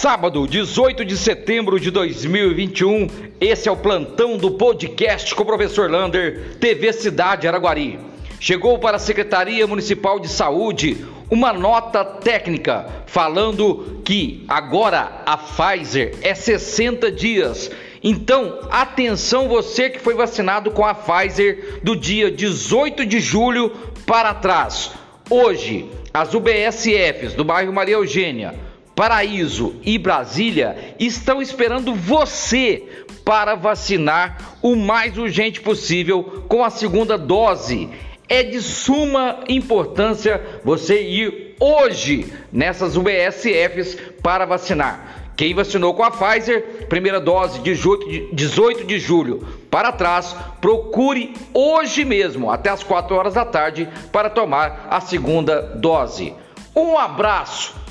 Sábado, 18 de setembro de 2021, esse é o plantão do podcast com o professor Lander, TV Cidade Araguari. Chegou para a Secretaria Municipal de Saúde uma nota técnica falando que agora a Pfizer é 60 dias. Então, atenção você que foi vacinado com a Pfizer do dia 18 de julho para trás. Hoje, as UBSFs do bairro Maria Eugênia Paraíso e Brasília estão esperando você para vacinar o mais urgente possível com a segunda dose. É de suma importância você ir hoje nessas UBSFs para vacinar. Quem vacinou com a Pfizer, primeira dose de 18 de julho para trás, procure hoje mesmo, até as 4 horas da tarde, para tomar a segunda dose. Um abraço!